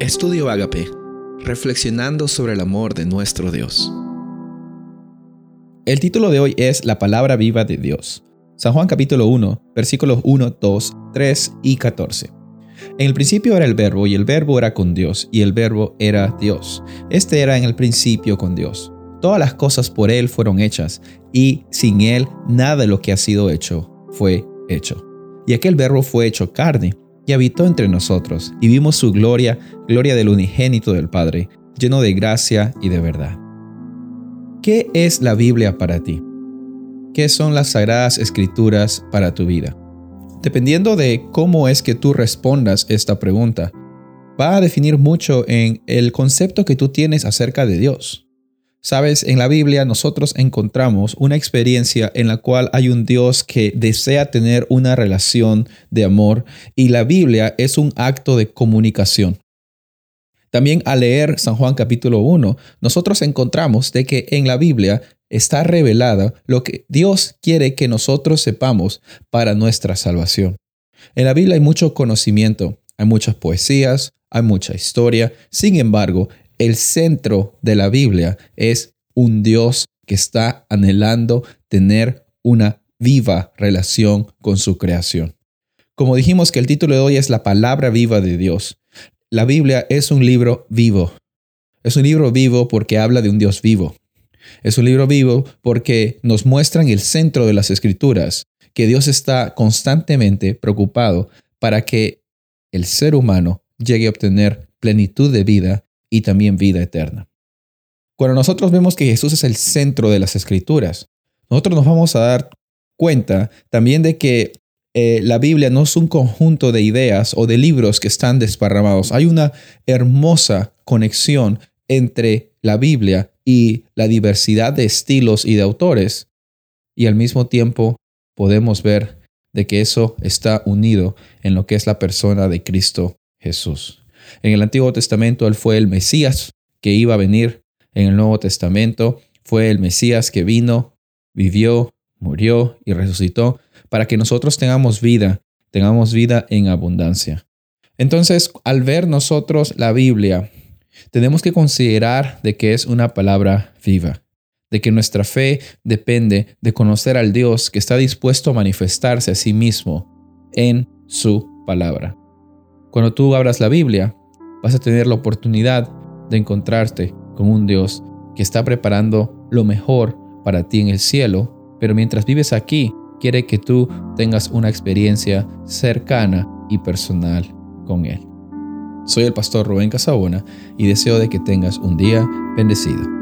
Estudio Agape, reflexionando sobre el amor de nuestro Dios. El título de hoy es La palabra viva de Dios. San Juan capítulo 1, versículos 1, 2, 3 y 14. En el principio era el verbo y el verbo era con Dios y el verbo era Dios. Este era en el principio con Dios. Todas las cosas por Él fueron hechas y sin Él nada de lo que ha sido hecho fue hecho. Y aquel verbo fue hecho carne y habitó entre nosotros, y vimos su gloria, gloria del unigénito del Padre, lleno de gracia y de verdad. ¿Qué es la Biblia para ti? ¿Qué son las sagradas escrituras para tu vida? Dependiendo de cómo es que tú respondas esta pregunta, va a definir mucho en el concepto que tú tienes acerca de Dios. Sabes, en la Biblia nosotros encontramos una experiencia en la cual hay un Dios que desea tener una relación de amor y la Biblia es un acto de comunicación. También al leer San Juan capítulo 1, nosotros encontramos de que en la Biblia está revelada lo que Dios quiere que nosotros sepamos para nuestra salvación. En la Biblia hay mucho conocimiento, hay muchas poesías, hay mucha historia. Sin embargo, el centro de la Biblia es un Dios que está anhelando tener una viva relación con su creación. Como dijimos que el título de hoy es la palabra viva de Dios. La Biblia es un libro vivo. Es un libro vivo porque habla de un Dios vivo. Es un libro vivo porque nos muestra en el centro de las escrituras que Dios está constantemente preocupado para que el ser humano llegue a obtener plenitud de vida y también vida eterna. Cuando nosotros vemos que Jesús es el centro de las escrituras, nosotros nos vamos a dar cuenta también de que eh, la Biblia no es un conjunto de ideas o de libros que están desparramados. Hay una hermosa conexión entre la Biblia y la diversidad de estilos y de autores. Y al mismo tiempo podemos ver de que eso está unido en lo que es la persona de Cristo Jesús. En el Antiguo Testamento Él fue el Mesías que iba a venir. En el Nuevo Testamento fue el Mesías que vino, vivió, murió y resucitó para que nosotros tengamos vida, tengamos vida en abundancia. Entonces, al ver nosotros la Biblia, tenemos que considerar de que es una palabra viva, de que nuestra fe depende de conocer al Dios que está dispuesto a manifestarse a sí mismo en su palabra. Cuando tú abras la Biblia, vas a tener la oportunidad de encontrarte con un Dios que está preparando lo mejor para ti en el cielo, pero mientras vives aquí, quiere que tú tengas una experiencia cercana y personal con Él. Soy el pastor Rubén Casabona y deseo de que tengas un día bendecido.